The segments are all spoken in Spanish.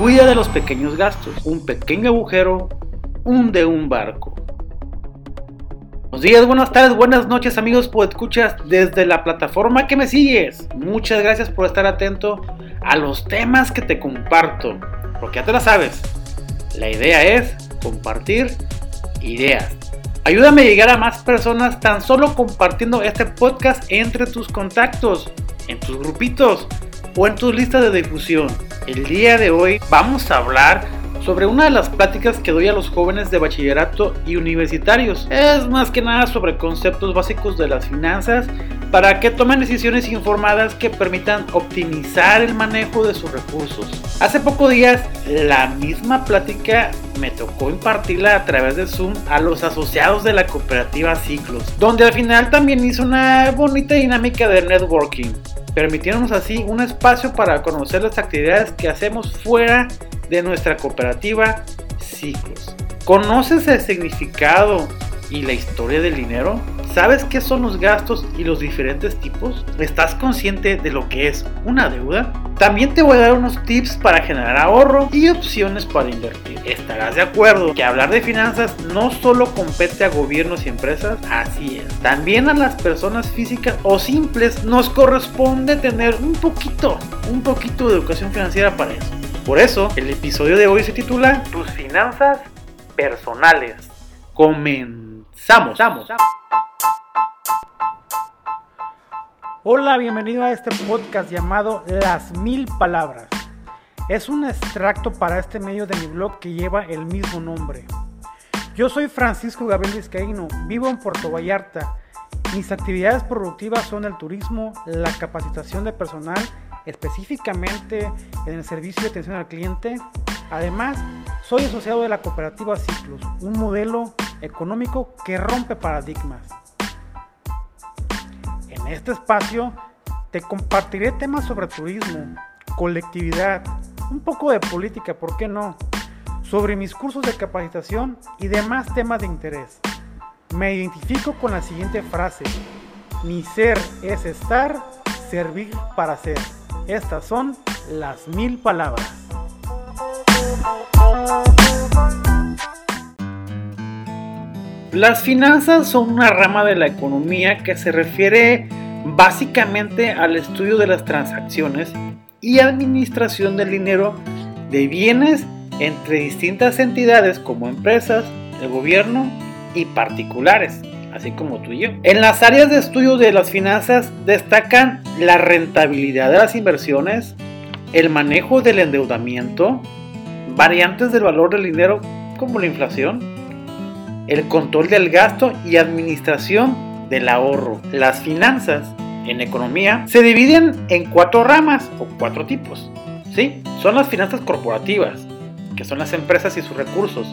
Cuida de los pequeños gastos. Un pequeño agujero hunde un barco. Buenos días, buenas tardes, buenas noches amigos por escuchas desde la plataforma que me sigues. Muchas gracias por estar atento a los temas que te comparto. Porque ya te la sabes. La idea es compartir ideas. Ayúdame a llegar a más personas tan solo compartiendo este podcast entre tus contactos, en tus grupitos o en tus listas de difusión. El día de hoy vamos a hablar sobre una de las pláticas que doy a los jóvenes de bachillerato y universitarios. Es más que nada sobre conceptos básicos de las finanzas para que tomen decisiones informadas que permitan optimizar el manejo de sus recursos. Hace pocos días la misma plática me tocó impartirla a través de Zoom a los asociados de la cooperativa Ciclos, donde al final también hizo una bonita dinámica de networking, permitiéndonos así un espacio para conocer las actividades que hacemos fuera de nuestra cooperativa Ciclos. ¿Conoces el significado y la historia del dinero? ¿Sabes qué son los gastos y los diferentes tipos? ¿Estás consciente de lo que es una deuda? También te voy a dar unos tips para generar ahorro y opciones para invertir. ¿Estarás de acuerdo que hablar de finanzas no solo compete a gobiernos y empresas? Así es. También a las personas físicas o simples nos corresponde tener un poquito, un poquito de educación financiera para eso. Por eso, el episodio de hoy se titula Tus finanzas personales. Comenzamos. Hola, bienvenido a este podcast llamado Las Mil Palabras. Es un extracto para este medio de mi blog que lleva el mismo nombre. Yo soy Francisco Gabriel Vizcaíno, vivo en Puerto Vallarta. Mis actividades productivas son el turismo, la capacitación de personal específicamente en el servicio de atención al cliente. Además, soy asociado de la cooperativa Ciclos, un modelo económico que rompe paradigmas. En este espacio te compartiré temas sobre turismo, colectividad, un poco de política, ¿por qué no? Sobre mis cursos de capacitación y demás temas de interés. Me identifico con la siguiente frase, mi ser es estar, servir para ser. Estas son las mil palabras. Las finanzas son una rama de la economía que se refiere básicamente al estudio de las transacciones y administración del dinero de bienes entre distintas entidades como empresas, el gobierno y particulares así como tú y yo. En las áreas de estudio de las finanzas destacan la rentabilidad de las inversiones, el manejo del endeudamiento, variantes del valor del dinero como la inflación, el control del gasto y administración del ahorro. Las finanzas en economía se dividen en cuatro ramas o cuatro tipos. ¿sí? Son las finanzas corporativas, que son las empresas y sus recursos.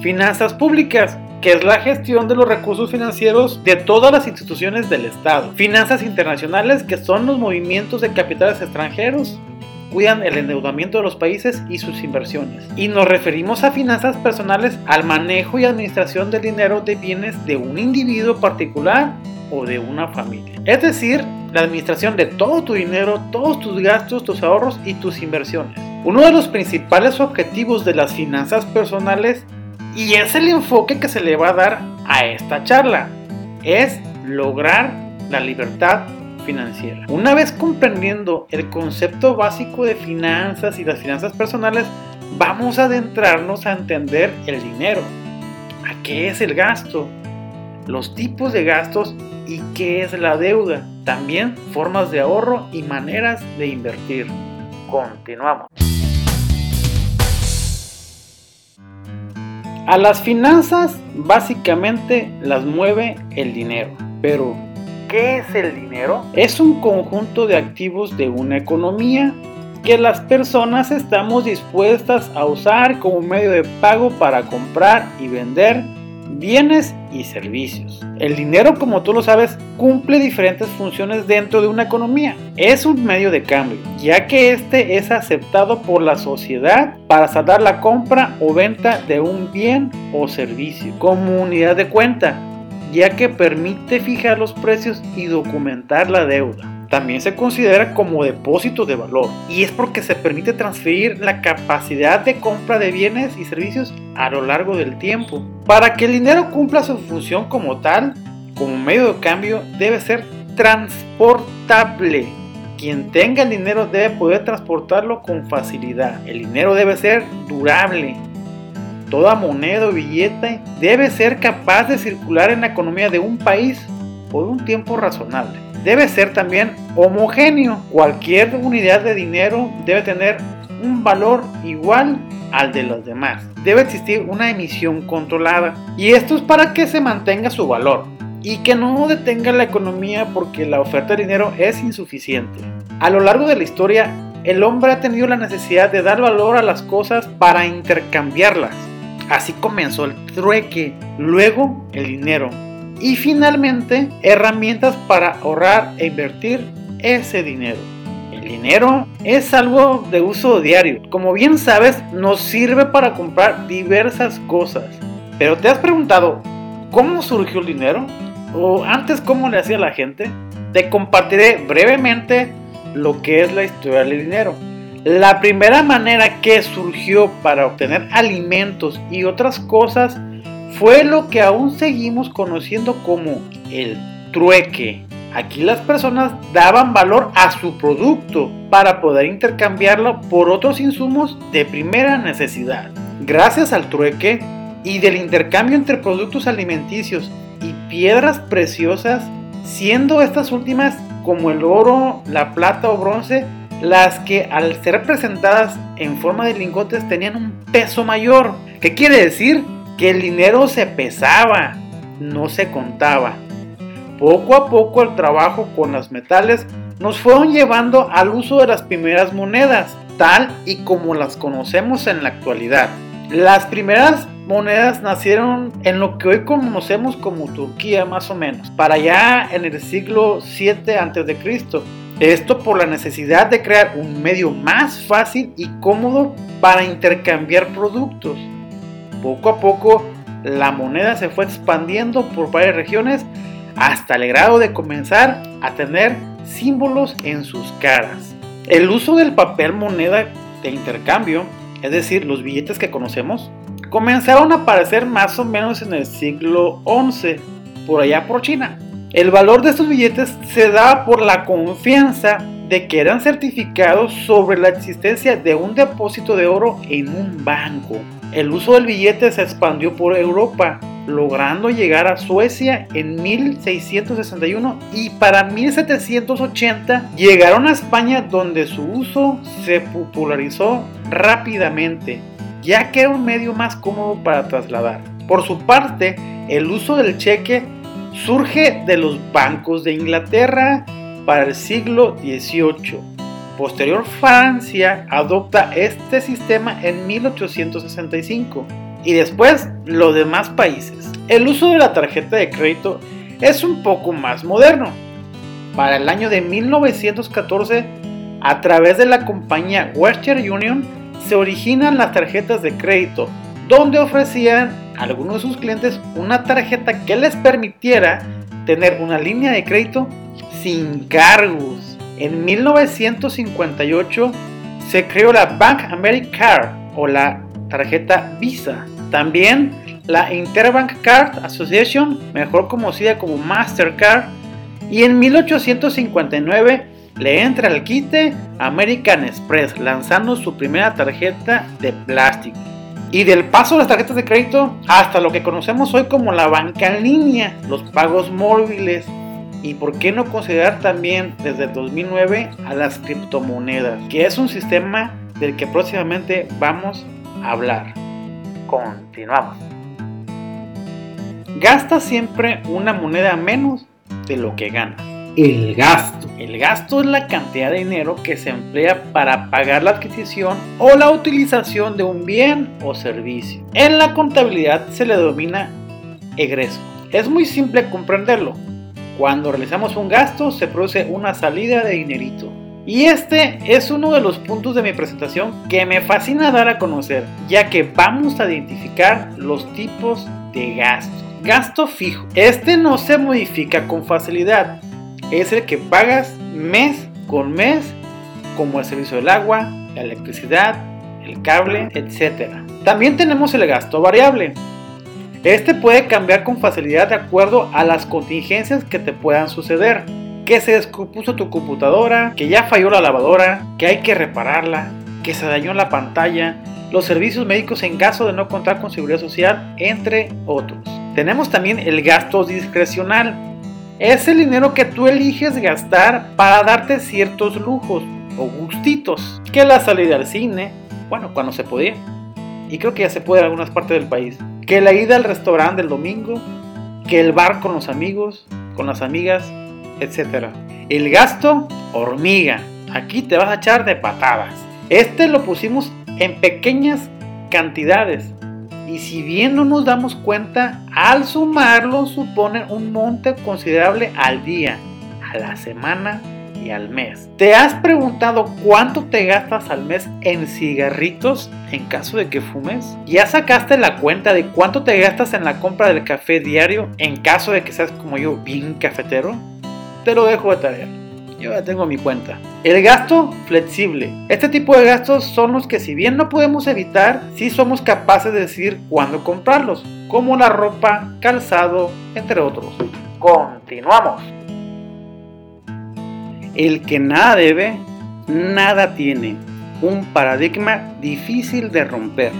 Finanzas públicas, que es la gestión de los recursos financieros de todas las instituciones del Estado. Finanzas internacionales, que son los movimientos de capitales extranjeros cuidan el endeudamiento de los países y sus inversiones. Y nos referimos a finanzas personales al manejo y administración del dinero de bienes de un individuo particular o de una familia. Es decir, la administración de todo tu dinero, todos tus gastos, tus ahorros y tus inversiones. Uno de los principales objetivos de las finanzas personales y es el enfoque que se le va a dar a esta charla. Es lograr la libertad Una vez comprendiendo el concepto básico de finanzas y las finanzas personales, vamos a adentrarnos a entender el dinero. ¿A qué es el gasto? Los tipos de gastos y qué es la deuda. También formas de ahorro y maneras de invertir. Continuamos. A las finanzas básicamente las mueve el dinero. Pero, ¿qué es el dinero? Es un conjunto de activos de una economía que las personas estamos dispuestas a usar como medio de pago para comprar y vender bienes y servicios. El dinero, como tú lo sabes, cumple diferentes funciones dentro de una economía. Es un medio de cambio, ya que este es aceptado por la sociedad para saldar la compra o venta de un bien o servicio como unidad de cuenta, ya que permite fijar los precios y documentar la deuda. también se considera como depósito de valor y es porque se permite transferir la capacidad de compra de bienes y servicios a lo largo del tiempo. Para que el dinero cumpla su función como tal, como medio de cambio, debe ser transportable. Quien tenga el dinero debe poder transportarlo con facilidad. El dinero debe ser durable. Toda moneda o billete debe ser capaz de circular en la economía de un país por un tiempo razonable. Debe ser también homogéneo. Cualquier unidad de dinero debe tener un valor igual al de los demás. Debe existir una emisión controlada. Y esto es para que se mantenga su valor y que no detenga la economía porque la oferta de dinero es insuficiente. A lo largo de la historia, el hombre ha tenido la necesidad de dar valor a las cosas para intercambiarlas. Así comenzó el trueque, luego el dinero y finalmente herramientas para ahorrar e invertir ese dinero. El dinero es algo de uso diario. Como bien sabes, nos sirve para comprar diversas cosas. Pero ¿te has preguntado cómo surgió el dinero? o antes cómo le hacía la gente, te compartiré brevemente lo que es la historia del dinero. La primera manera que surgió para obtener alimentos y otras cosas fue lo que aún seguimos conociendo como el trueque. Aquí las personas daban valor a su producto para poder intercambiarlo por otros insumos de primera necesidad. Gracias al trueque y del intercambio entre productos alimenticios y piedras preciosas, siendo estas últimas como el oro, la plata o bronce, las que al ser presentadas en forma de lingotes tenían un peso mayor. ¿Qué quiere decir? Que el dinero se pesaba, no se contaba. Poco a poco el trabajo con los metales nos fueron llevando al uso de las primeras monedas, tal y como las conocemos en la actualidad. Las primeras monedas nacieron en lo que hoy conocemos como Turquía más o menos, para allá en el siglo 7 a.C. Esto por la necesidad de crear un medio más fácil y cómodo para intercambiar productos. Poco a poco la moneda se fue expandiendo por varias regiones hasta el grado de comenzar a tener símbolos en sus caras. El uso del papel moneda de intercambio, es decir, los billetes que conocemos, comenzaron a aparecer más o menos en el siglo XI, por allá por China. El valor de estos billetes se daba por la confianza de que eran certificados sobre la existencia de un depósito de oro en un banco. El uso del billete se expandió por Europa, logrando llegar a Suecia en 1661 y para 1780 llegaron a España donde su uso se popularizó rápidamente ya que era un medio más cómodo para trasladar. Por su parte, el uso del cheque surge de los bancos de Inglaterra para el siglo XVIII. Posterior Francia adopta este sistema en 1865 y después los demás países. El uso de la tarjeta de crédito es un poco más moderno. Para el año de 1914, a través de la compañía Western Union, se originan las tarjetas de crédito, donde ofrecían algunos de sus clientes una tarjeta que les permitiera tener una línea de crédito sin cargos. En 1958 se creó la Bank American o la tarjeta Visa. También la Interbank Card Association, mejor conocida como Mastercard. Y en 1859 le entra al quite American Express lanzando su primera tarjeta de plástico. Y del paso de las tarjetas de crédito hasta lo que conocemos hoy como la banca en línea, los pagos móviles y por qué no considerar también desde el 2009 a las criptomonedas, que es un sistema del que próximamente vamos a hablar. Continuamos. Gasta siempre una moneda menos de lo que gana el gasto. El gasto es la cantidad de dinero que se emplea para pagar la adquisición o la utilización de un bien o servicio. En la contabilidad se le denomina egreso. Es muy simple comprenderlo. Cuando realizamos un gasto se produce una salida de dinerito. Y este es uno de los puntos de mi presentación que me fascina dar a conocer, ya que vamos a identificar los tipos de gasto. Gasto fijo. Este no se modifica con facilidad, es el que pagas mes con mes, como el servicio del agua, la electricidad, el cable, etc. También tenemos el gasto variable. Este puede cambiar con facilidad de acuerdo a las contingencias que te puedan suceder. Que se descompuso tu computadora, que ya falló la lavadora, que hay que repararla, que se dañó la pantalla, los servicios médicos en caso de no contar con seguridad social, entre otros. Tenemos también el gasto discrecional. Es el dinero que tú eliges gastar para darte ciertos lujos o gustitos. Que la salida al cine, bueno, cuando se podía. Y creo que ya se puede en algunas partes del país. Que la ida al restaurante el domingo. Que el bar con los amigos, con las amigas, etc. El gasto hormiga. Aquí te vas a echar de patadas. Este lo pusimos en pequeñas cantidades. Y si bien no nos damos cuenta, al sumarlo supone un monte considerable al día, a la semana y al mes. ¿Te has preguntado cuánto te gastas al mes en cigarritos en caso de que fumes? ¿Ya sacaste la cuenta de cuánto te gastas en la compra del café diario en caso de que seas como yo bien cafetero? Te lo dejo de tarea. Yo ya tengo mi cuenta. El gasto flexible. Este tipo de gastos son los que si bien no podemos evitar, sí somos capaces de decidir cuándo comprarlos, como la ropa, calzado, entre otros. Continuamos. El que nada debe, nada tiene. Un paradigma difícil de romper.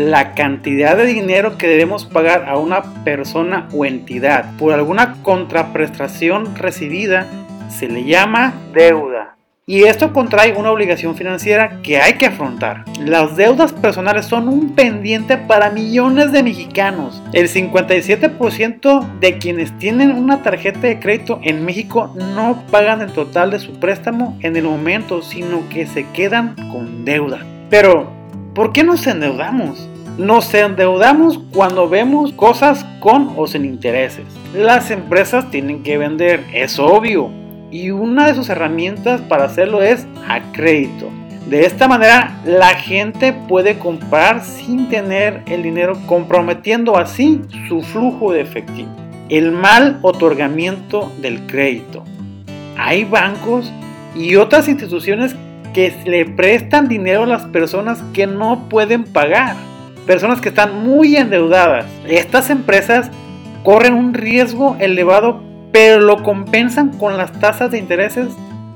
La cantidad de dinero que debemos pagar a una persona o entidad por alguna contraprestación recibida se le llama deuda. Y esto contrae una obligación financiera que hay que afrontar. Las deudas personales son un pendiente para millones de mexicanos. El 57% de quienes tienen una tarjeta de crédito en México no pagan el total de su préstamo en el momento, sino que se quedan con deuda. Pero, ¿por qué nos endeudamos? Nos endeudamos cuando vemos cosas con o sin intereses. Las empresas tienen que vender, es obvio y una de sus herramientas para hacerlo es a crédito. De esta manera la gente puede comprar sin tener el dinero comprometiendo así su flujo de efectivo. El mal otorgamiento del crédito. Hay bancos y otras instituciones que le prestan dinero a las personas que no pueden pagar. Personas que están muy endeudadas. Estas empresas corren un riesgo elevado pero lo compensan con las tasas de intereses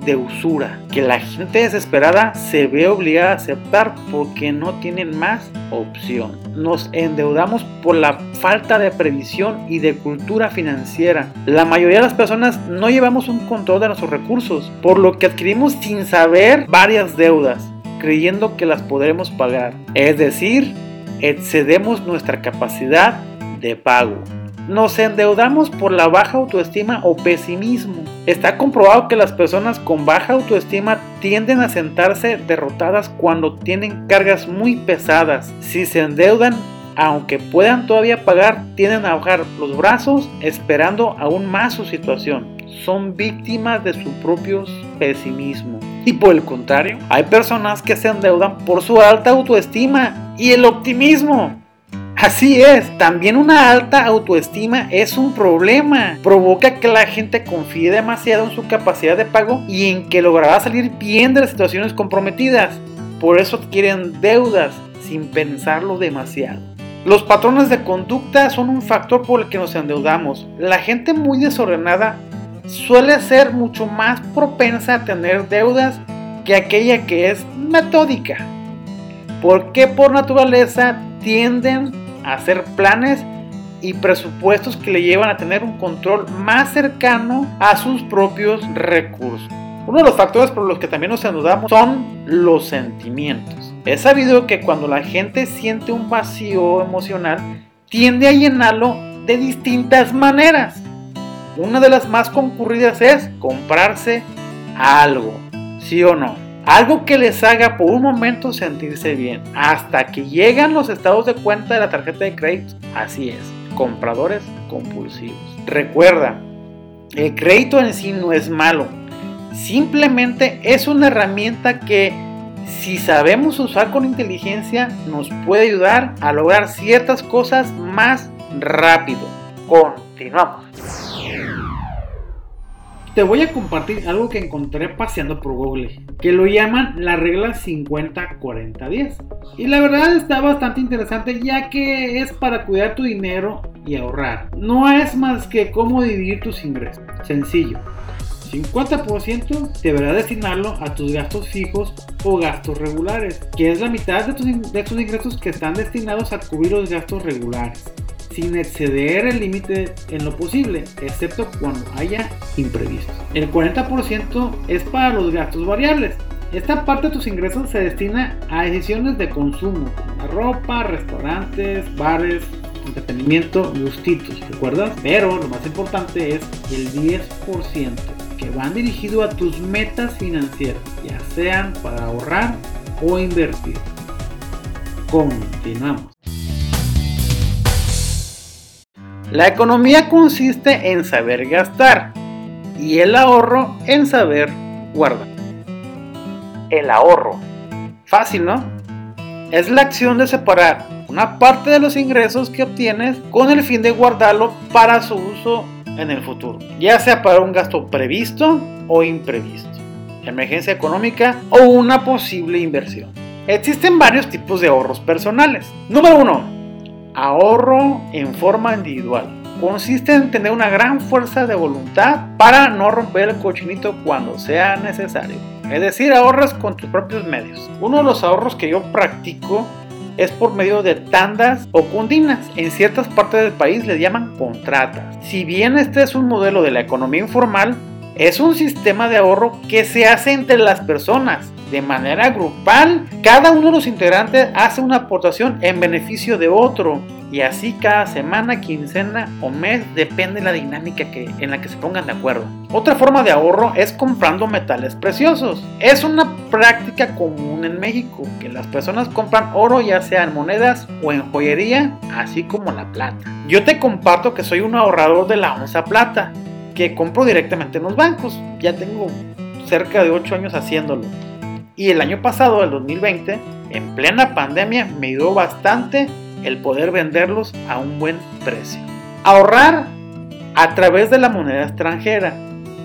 de usura, que la gente desesperada se ve obligada a aceptar porque no tienen más opción. Nos endeudamos por la falta de previsión y de cultura financiera. La mayoría de las personas no llevamos un control de nuestros recursos, por lo que adquirimos sin saber varias deudas, creyendo que las podremos pagar. Es decir, excedemos nuestra capacidad de pago. Nos endeudamos por la baja autoestima o pesimismo. Está comprobado que las personas con baja autoestima tienden a sentarse derrotadas cuando tienen cargas muy pesadas. Si se endeudan, aunque puedan todavía pagar, tienden a bajar los brazos esperando aún más su situación. Son víctimas de su propio pesimismo. Y por el contrario, hay personas que se endeudan por su alta autoestima y el optimismo. Así es, también una alta autoestima es un problema. Provoca que la gente confíe demasiado en su capacidad de pago y en que logrará salir bien de las situaciones comprometidas. Por eso adquieren deudas sin pensarlo demasiado. Los patrones de conducta son un factor por el que nos endeudamos. La gente muy desordenada suele ser mucho más propensa a tener deudas que aquella que es metódica. Porque por naturaleza tienden hacer planes y presupuestos que le llevan a tener un control más cercano a sus propios recursos. Uno de los factores por los que también nos endeudamos son los sentimientos. Es sabido que cuando la gente siente un vacío emocional, tiende a llenarlo de distintas maneras. Una de las más concurridas es comprarse algo, ¿sí o no? Algo que les haga por un momento sentirse bien, hasta que llegan los estados de cuenta de la tarjeta de crédito. Así es, compradores compulsivos. Recuerda, el crédito en sí no es malo, simplemente es una herramienta que si sabemos usar con inteligencia nos puede ayudar a lograr ciertas cosas más rápido. Continuamos. Te voy a compartir algo que encontré paseando por Google, que lo llaman la regla 50-40-10. Y la verdad está bastante interesante ya que es para cuidar tu dinero y ahorrar. No es más que cómo dividir tus ingresos. Sencillo. 50% deberá destinarlo a tus gastos fijos o gastos regulares, que es la mitad de tus ingresos que están destinados a cubrir los gastos regulares sin exceder el límite en lo posible, excepto cuando haya imprevistos. El 40% es para los gastos variables. Esta parte de tus ingresos se destina a decisiones de consumo, como ropa, restaurantes, bares, entretenimiento, gustitos, ¿recuerdas? Pero lo más importante es el 10% que van dirigido a tus metas financieras, ya sean para ahorrar o invertir. Continuamos. La economía consiste en saber gastar y el ahorro en saber guardar. El ahorro. Fácil, ¿no? Es la acción de separar una parte de los ingresos que obtienes con el fin de guardarlo para su uso en el futuro, ya sea para un gasto previsto o imprevisto, emergencia económica o una posible inversión. Existen varios tipos de ahorros personales. Número 1 Ahorro en forma individual. Consiste en tener una gran fuerza de voluntad para no romper el cochinito cuando sea necesario. Es decir, ahorras con tus propios medios. Uno de los ahorros que yo practico es por medio de tandas o cundinas. En ciertas partes del país les llaman contratas. Si bien este es un modelo de la economía informal, es un sistema de ahorro que se hace entre las personas de manera grupal. Cada uno de los integrantes hace una aportación en beneficio de otro. Y así cada semana, quincena o mes depende de la dinámica que, en la que se pongan de acuerdo. Otra forma de ahorro es comprando metales preciosos. Es una práctica común en México que las personas compran oro ya sea en monedas o en joyería, así como la plata. Yo te comparto que soy un ahorrador de la onza plata que compro directamente en los bancos. Ya tengo cerca de 8 años haciéndolo. Y el año pasado, el 2020, en plena pandemia, me ayudó bastante el poder venderlos a un buen precio. Ahorrar a través de la moneda extranjera.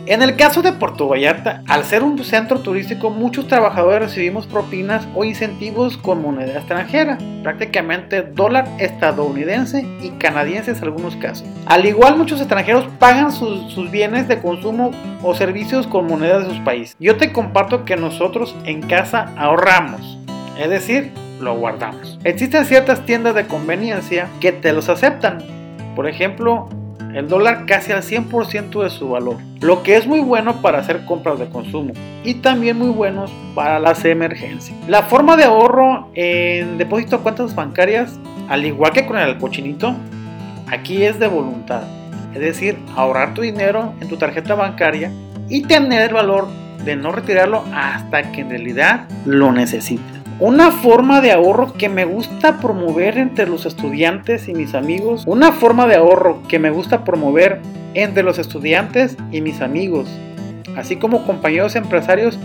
En el caso de Puerto Vallarta, al ser un centro turístico, muchos trabajadores recibimos propinas o incentivos con moneda extranjera, prácticamente dólar estadounidense y canadiense en algunos casos. Al igual, muchos extranjeros pagan sus, sus bienes de consumo o servicios con moneda de sus países. Yo te comparto que nosotros en casa ahorramos, es decir, lo guardamos. Existen ciertas tiendas de conveniencia que te los aceptan. Por ejemplo, el dólar casi al 100% de su valor, lo que es muy bueno para hacer compras de consumo y también muy buenos para las emergencias. La forma de ahorro en depósito a cuentas bancarias, al igual que con el cochinito, aquí es de voluntad, es decir, ahorrar tu dinero en tu tarjeta bancaria y tener el valor de no retirarlo hasta que en realidad lo necesites. Una forma de ahorro que me gusta promover entre los estudiantes y mis amigos. Una forma de ahorro que me gusta promover entre los estudiantes y mis amigos. Así como compañeros empresarios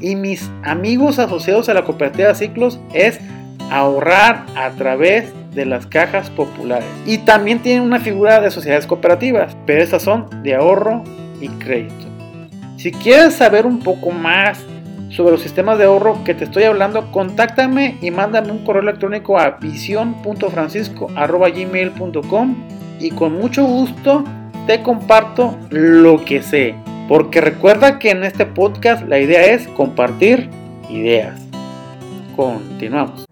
y mis amigos asociados a la cooperativa Ciclos es ahorrar a través de las cajas populares. Y también tienen una figura de sociedades cooperativas, pero estas son de ahorro y crédito. Si quieres saber un poco más sobre los sistemas de ahorro que te estoy hablando, contáctame y mándame un correo electrónico a visión.francisco.gmail.com y con mucho gusto te comparto lo que sé. Porque recuerda que en este podcast la idea es compartir ideas. Continuamos.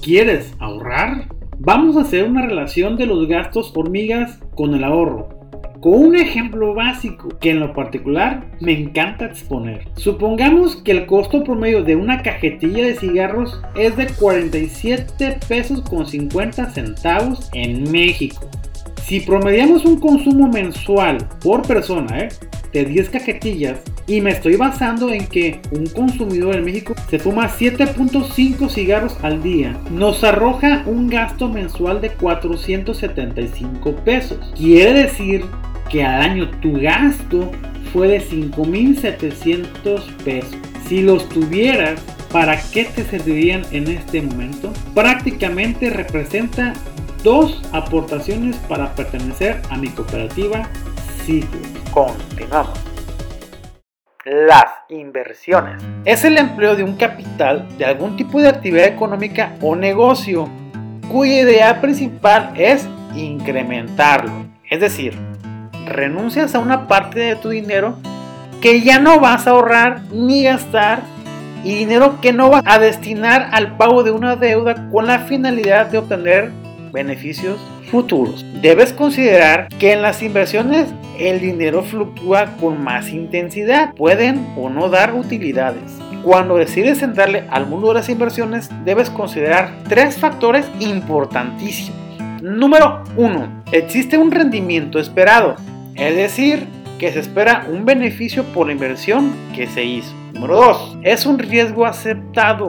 ¿Quieres ahorrar? Vamos a hacer una relación de los gastos hormigas con el ahorro con un ejemplo básico que en lo particular me encanta exponer. Supongamos que el costo promedio de una cajetilla de cigarros es de 47 pesos con 50 centavos en México. Si promediamos un consumo mensual por persona ¿eh? de 10 cajetillas y me estoy basando en que un consumidor en México se fuma 7.5 cigarros al día, nos arroja un gasto mensual de 475 pesos. Quiere decir que al año tu gasto fue de 5.700 pesos. Si los tuvieras, ¿para qué te servirían en este momento? Prácticamente representa dos aportaciones para pertenecer a mi cooperativa Ciclos. Continuamos. Las inversiones. Es el empleo de un capital de algún tipo de actividad económica o negocio cuya idea principal es incrementarlo. Es decir, renuncias a una parte de tu dinero que ya no vas a ahorrar ni gastar y dinero que no vas a destinar al pago de una deuda con la finalidad de obtener beneficios futuros. Debes considerar que en las inversiones el dinero fluctúa con más intensidad, pueden o no dar utilidades. Cuando decides entrarle al mundo de las inversiones, debes considerar tres factores importantísimos. Número 1. Existe un rendimiento esperado, es decir, que se espera un beneficio por la inversión que se hizo. Número 2. Es un riesgo aceptado.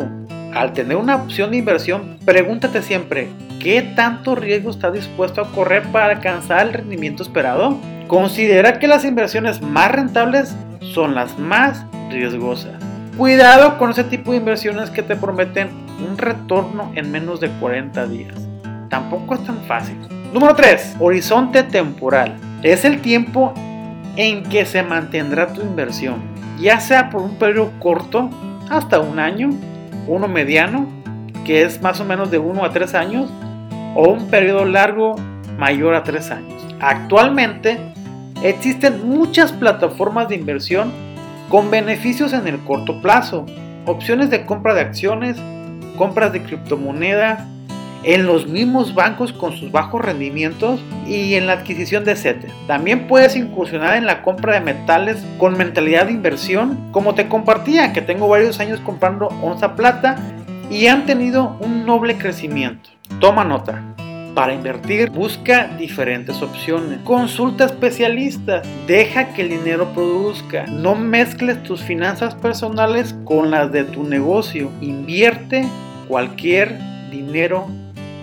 Al tener una opción de inversión, pregúntate siempre, ¿qué tanto riesgo está dispuesto a correr para alcanzar el rendimiento esperado? Considera que las inversiones más rentables son las más riesgosas. Cuidado con ese tipo de inversiones que te prometen un retorno en menos de 40 días. Tampoco es tan fácil. Número 3. Horizonte temporal. Es el tiempo en que se mantendrá tu inversión, ya sea por un periodo corto, hasta un año, uno mediano, que es más o menos de 1 a 3 años, o un periodo largo mayor a 3 años. Actualmente existen muchas plataformas de inversión con beneficios en el corto plazo, opciones de compra de acciones, compras de criptomonedas, en los mismos bancos con sus bajos rendimientos y en la adquisición de CETES. También puedes incursionar en la compra de metales con mentalidad de inversión, como te compartía, que tengo varios años comprando onza plata y han tenido un noble crecimiento. Toma nota. Para invertir, busca diferentes opciones. Consulta especialistas. Deja que el dinero produzca. No mezcles tus finanzas personales con las de tu negocio. Invierte cualquier dinero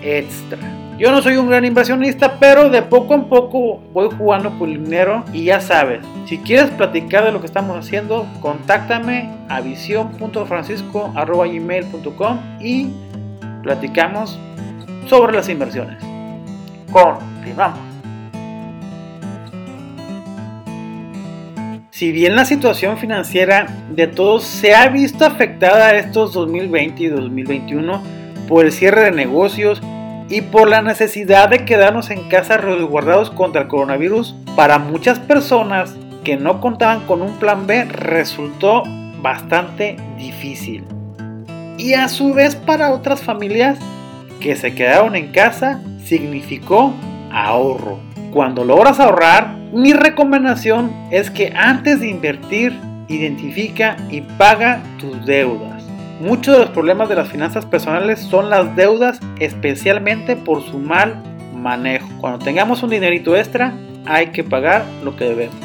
extra. Yo no soy un gran inversionista, pero de poco en poco voy jugando con el dinero y ya sabes, si quieres platicar de lo que estamos haciendo, contáctame a visión.francisco.gmail.com y platicamos sobre las inversiones. Continuamos. Si bien la situación financiera de todos se ha visto afectada estos 2020 y 2021 por el cierre de negocios y por la necesidad de quedarnos en casa resguardados contra el coronavirus, para muchas personas que no contaban con un plan B resultó bastante difícil. Y a su vez para otras familias que se quedaron en casa significó ahorro. Cuando logras ahorrar, mi recomendación es que antes de invertir, identifica y paga tus deudas. Muchos de los problemas de las finanzas personales son las deudas, especialmente por su mal manejo. Cuando tengamos un dinerito extra, hay que pagar lo que debemos.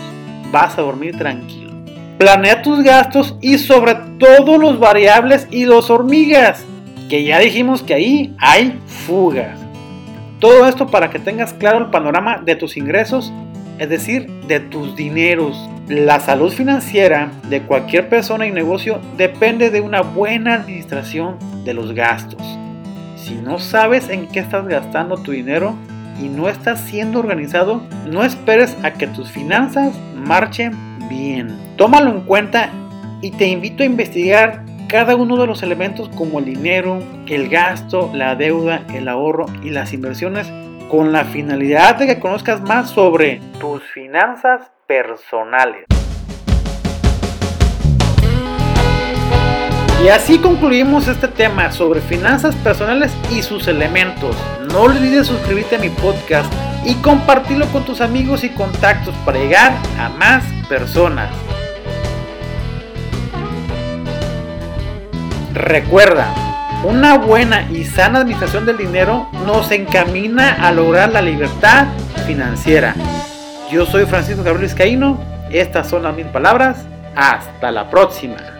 Vas a dormir tranquilo. Planea tus gastos y sobre todo los variables y los hormigas, que ya dijimos que ahí hay fugas. Todo esto para que tengas claro el panorama de tus ingresos, es decir, de tus dineros. La salud financiera de cualquier persona y negocio depende de una buena administración de los gastos. Si no sabes en qué estás gastando tu dinero y no estás siendo organizado, no esperes a que tus finanzas marchen bien. Tómalo en cuenta y te invito a investigar cada uno de los elementos como el dinero, el gasto, la deuda, el ahorro y las inversiones con la finalidad de que conozcas más sobre tus finanzas personales. Y así concluimos este tema sobre finanzas personales y sus elementos. No olvides suscribirte a mi podcast y compartirlo con tus amigos y contactos para llegar a más personas. Recuerda, una buena y sana administración del dinero nos encamina a lograr la libertad financiera. Yo soy Francisco Gabriel Escaíno. Estas son las mis palabras. Hasta la próxima.